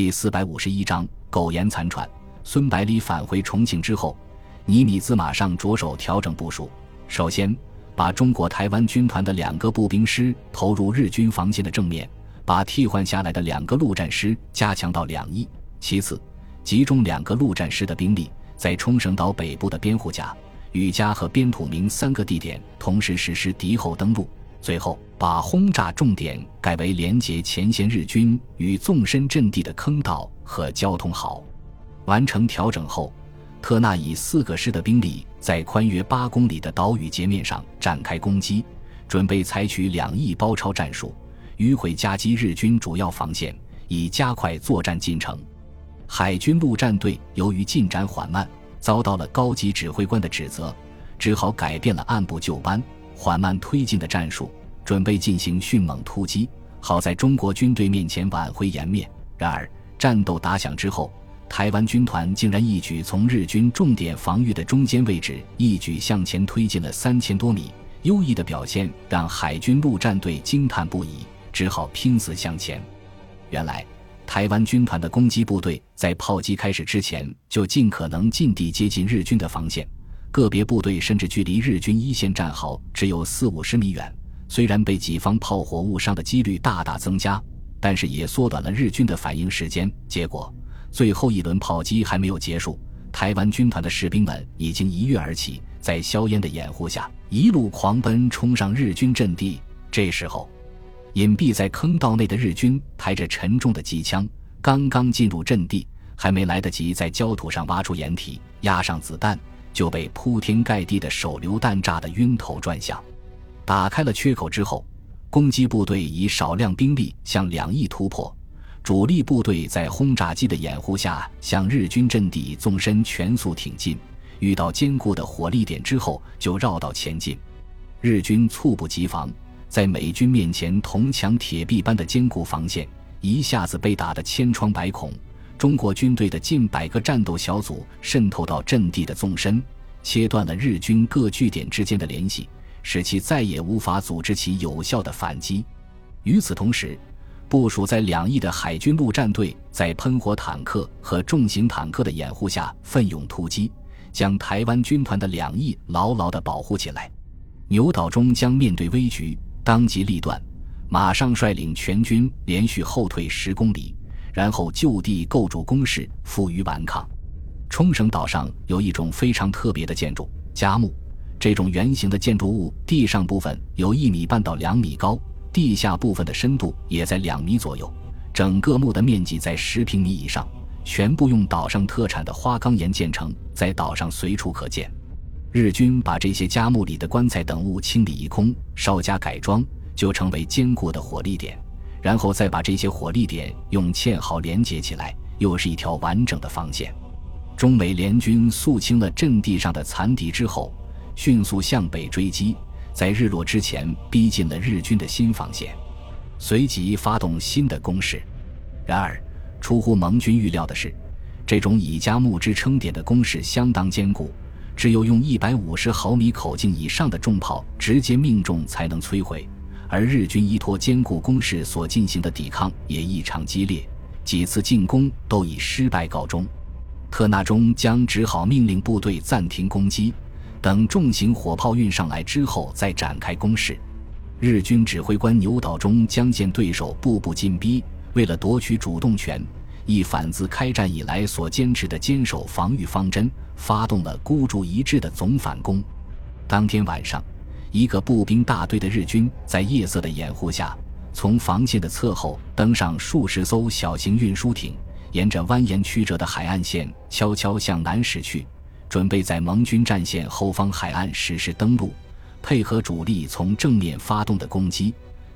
第四百五十一章苟延残喘。孙百里返回重庆之后，尼米兹马上着手调整部署。首先，把中国台湾军团的两个步兵师投入日军防线的正面，把替换下来的两个陆战师加强到两翼。其次，集中两个陆战师的兵力，在冲绳岛北部的边户甲、羽家和边土明三个地点同时实施敌后登陆。最后，把轰炸重点改为连接前线日军与纵深阵地的坑道和交通壕。完成调整后，特纳以四个师的兵力在宽约八公里的岛屿截面上展开攻击，准备采取两翼包抄战术，迂回夹击日军主要防线，以加快作战进程。海军陆战队由于进展缓慢，遭到了高级指挥官的指责，只好改变了按部就班、缓慢推进的战术，准备进行迅猛突击，好在中国军队面前挽回颜面。然而，战斗打响之后，台湾军团竟然一举从日军重点防御的中间位置一举向前推进了三千多米，优异的表现让海军陆战队惊叹不已，只好拼死向前。原来。台湾军团的攻击部队在炮击开始之前就尽可能近地接近日军的防线，个别部队甚至距离日军一线战壕只有四五十米远。虽然被己方炮火误伤的几率大大增加，但是也缩短了日军的反应时间。结果，最后一轮炮击还没有结束，台湾军团的士兵们已经一跃而起，在硝烟的掩护下，一路狂奔冲上日军阵地。这时候。隐蔽在坑道内的日军抬着沉重的机枪，刚刚进入阵地，还没来得及在焦土上挖出掩体、压上子弹，就被铺天盖地的手榴弹炸得晕头转向。打开了缺口之后，攻击部队以少量兵力向两翼突破，主力部队在轰炸机的掩护下向日军阵地纵深全速挺进。遇到坚固的火力点之后，就绕道前进。日军猝不及防。在美军面前，铜墙铁壁般的坚固防线一下子被打得千疮百孔。中国军队的近百个战斗小组渗透到阵地的纵深，切断了日军各据点之间的联系，使其再也无法组织起有效的反击。与此同时，部署在两翼的海军陆战队在喷火坦克和重型坦克的掩护下奋勇突击，将台湾军团的两翼牢牢地保护起来。牛岛中将面对危局。当机立断，马上率领全军连续后退十公里，然后就地构筑工事，负隅顽抗。冲绳岛上有一种非常特别的建筑——加木。这种圆形的建筑物，地上部分有一米半到两米高，地下部分的深度也在两米左右。整个墓的面积在十平米以上，全部用岛上特产的花岗岩建成，在岛上随处可见。日军把这些家墓里的棺材等物清理一空，稍加改装，就成为坚固的火力点。然后再把这些火力点用堑壕连接起来，又是一条完整的防线。中美联军肃清了阵地上的残敌之后，迅速向北追击，在日落之前逼近了日军的新防线，随即发动新的攻势。然而，出乎盟军预料的是，这种以加木之撑点的攻势相当坚固。只有用一百五十毫米口径以上的重炮直接命中才能摧毁，而日军依托坚固工事所进行的抵抗也异常激烈，几次进攻都以失败告终。特纳中将只好命令部队暂停攻击，等重型火炮运上来之后再展开攻势。日军指挥官牛岛中将见对手步步进逼，为了夺取主动权。一反自开战以来所坚持的坚守防御方针，发动了孤注一掷的总反攻。当天晚上，一个步兵大队的日军在夜色的掩护下，从防线的侧后登上数十艘小型运输艇，沿着蜿蜒曲折的海岸线悄悄向南驶去，准备在盟军战线后方海岸实施登陆，配合主力从正面发动的攻击。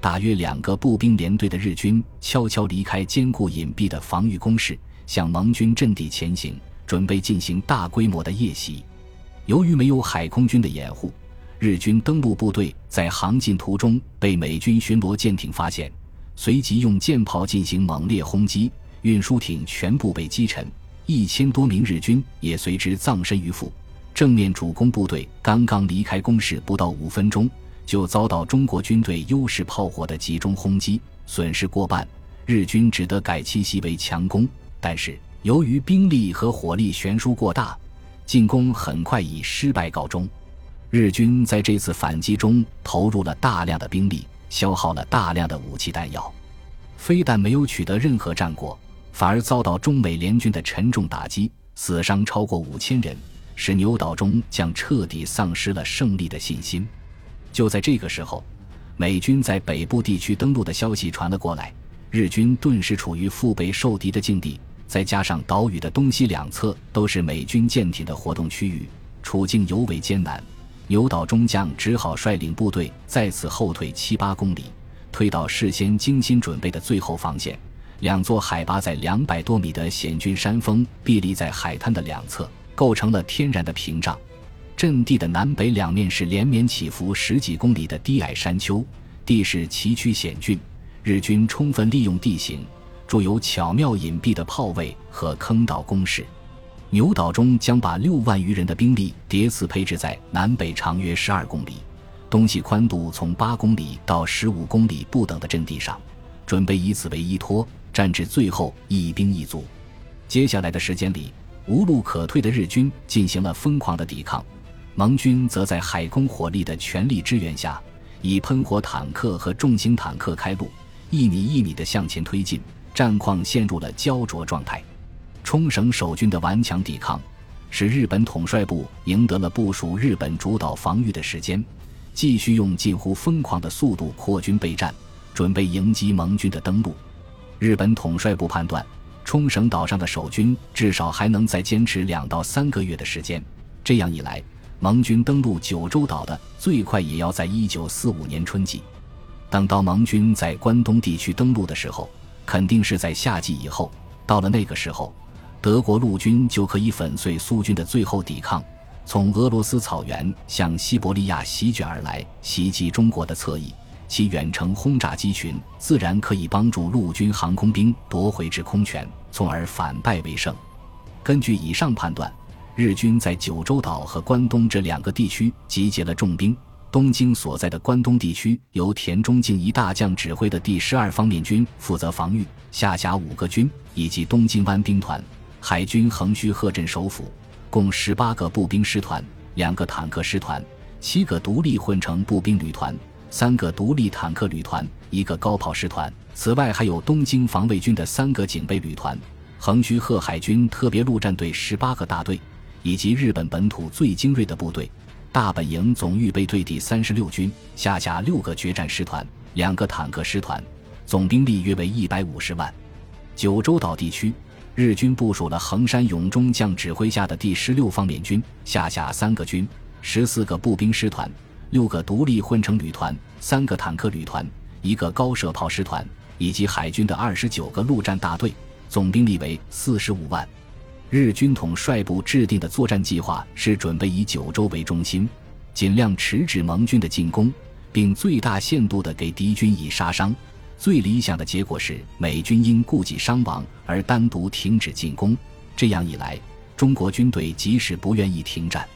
大约两个步兵连队的日军悄悄离开坚固隐蔽的防御工事，向盟军阵地前行，准备进行大规模的夜袭。由于没有海空军的掩护，日军登陆部队在航进途中被美军巡逻舰艇发现，随即用舰炮进行猛烈轰击，运输艇全部被击沉，一千多名日军也随之葬身鱼腹。正面主攻部队刚刚离开工事不到五分钟。就遭到中国军队优势炮火的集中轰击，损失过半。日军只得改其袭为强攻。但是由于兵力和火力悬殊过大，进攻很快以失败告终。日军在这次反击中投入了大量的兵力，消耗了大量的武器弹药，非但没有取得任何战果，反而遭到中美联军的沉重打击，死伤超过五千人，使牛岛中将彻底丧失了胜利的信心。就在这个时候，美军在北部地区登陆的消息传了过来，日军顿时处于腹背受敌的境地，再加上岛屿的东西两侧都是美军舰艇的活动区域，处境尤为艰难。牛岛中将只好率领部队再次后退七八公里，退到事先精心准备的最后防线。两座海拔在两百多米的险峻山峰屹立在海滩的两侧，构成了天然的屏障。阵地的南北两面是连绵起伏十几公里的低矮山丘，地势崎岖险峻。日军充分利用地形，筑有巧妙隐蔽的炮位和坑道工事。牛岛中将把六万余人的兵力叠次配置在南北长约十二公里、东西宽度从八公里到十五公里不等的阵地上，准备以此为依托，战至最后一兵一卒。接下来的时间里，无路可退的日军进行了疯狂的抵抗，盟军则在海空火力的全力支援下，以喷火坦克和重型坦克开路，一米一米地向前推进，战况陷入了焦灼状态。冲绳守军的顽强抵抗，使日本统帅部赢得了部署日本主导防御的时间，继续用近乎疯狂的速度扩军备战，准备迎击盟军的登陆。日本统帅部判断，冲绳岛上的守军至少还能再坚持两到三个月的时间。这样一来，盟军登陆九州岛的最快也要在一九四五年春季。等到盟军在关东地区登陆的时候，肯定是在夏季以后。到了那个时候，德国陆军就可以粉碎苏军的最后抵抗，从俄罗斯草原向西伯利亚席卷而来，袭击中国的侧翼。其远程轰炸机群自然可以帮助陆军航空兵夺回制空权，从而反败为胜。根据以上判断，日军在九州岛和关东这两个地区集结了重兵。东京所在的关东地区由田中敬一大将指挥的第十二方面军负责防御，下辖五个军以及东京湾兵团。海军横须贺镇首府，共十八个步兵师团、两个坦克师团、七个独立混成步兵旅团、三个独立坦克旅团、一个高炮师团。此外，还有东京防卫军的三个警备旅团、横须贺海军特别陆战队十八个大队，以及日本本土最精锐的部队——大本营总预备队第三十六军，下辖六个决战师团、两个坦克师团，总兵力约为一百五十万。九州岛地区。日军部署了横山勇中将指挥下的第十六方面军，下辖三个军、十四个步兵师团、六个独立混成旅团、三个坦克旅团、一个高射炮师团，以及海军的二十九个陆战大队，总兵力为四十五万。日军统帅部制定的作战计划是准备以九州为中心，尽量迟滞盟军的进攻，并最大限度地给敌军以杀伤。最理想的结果是美军因顾及伤亡而单独停止进攻，这样一来，中国军队即使不愿意停战，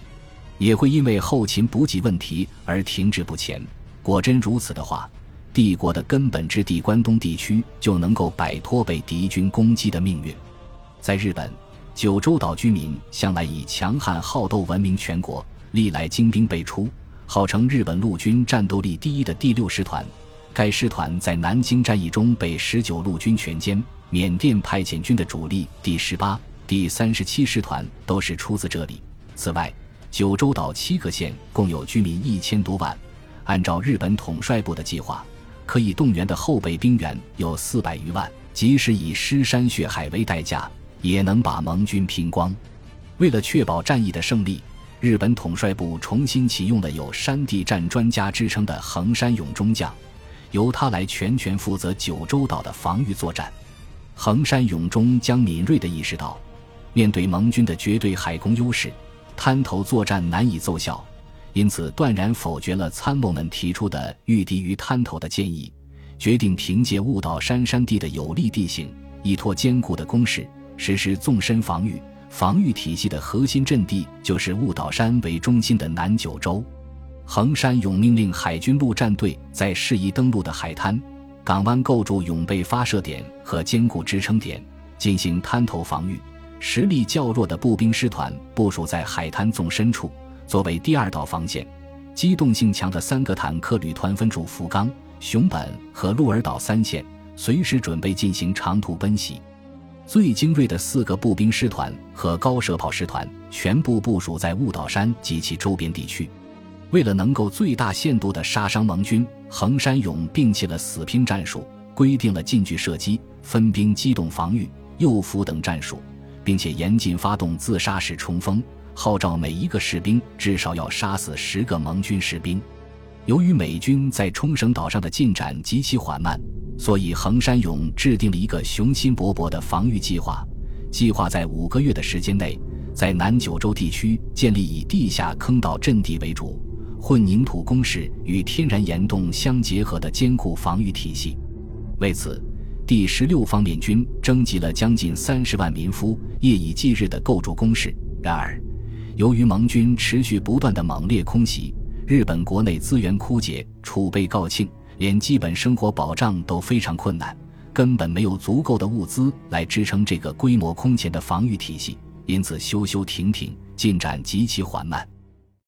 也会因为后勤补给问题而停滞不前。果真如此的话，帝国的根本之地关东地区就能够摆脱被敌军攻击的命运。在日本，九州岛居民向来以强悍好斗闻名全国，历来精兵辈出，号称日本陆军战斗力第一的第六师团。该师团在南京战役中被十九路军全歼，缅甸派遣军的主力第十八、第三十七师团都是出自这里。此外，九州岛七个县共有居民一千多万，按照日本统帅部的计划，可以动员的后备兵员有四百余万，即使以尸山血海为代价，也能把盟军拼光。为了确保战役的胜利，日本统帅部重新启用了有“山地战专家”之称的横山勇中将。由他来全权负责九州岛的防御作战。横山勇中将敏锐地意识到，面对盟军的绝对海空优势，滩头作战难以奏效，因此断然否决了参谋们提出的御敌于滩头的建议，决定凭借雾岛山山地的有利地形，依托坚固的工事，实施纵深防御。防御体系的核心阵地就是雾岛山为中心的南九州。横山勇命令海军陆战队在适宜登陆的海滩港湾构筑永备发射点和坚固支撑点，进行滩头防御。实力较弱的步兵师团部署在海滩纵深处，作为第二道防线。机动性强的三个坦克旅团分驻福冈、熊本和鹿儿岛三线，随时准备进行长途奔袭。最精锐的四个步兵师团和高射炮师团全部部署在雾岛山及其周边地区。为了能够最大限度地杀伤盟军，横山勇摒弃了死拼战术，规定了近距射击、分兵机动防御、诱伏等战术。并且严禁发动自杀式冲锋，号召每一个士兵至少要杀死十个盟军士兵。由于美军在冲绳岛上的进展极其缓慢，所以横山勇制定了一个雄心勃勃的防御计划。计划在五个月的时间内，在南九州地区建立以地下坑道阵地为主、混凝土工事与天然岩洞相结合的坚固防御体系。为此。第十六方面军征集了将近三十万民夫，夜以继日地构筑工事。然而，由于盟军持续不断的猛烈空袭，日本国内资源枯竭，储备告罄，连基本生活保障都非常困难，根本没有足够的物资来支撑这个规模空前的防御体系，因此修修停停，进展极其缓慢。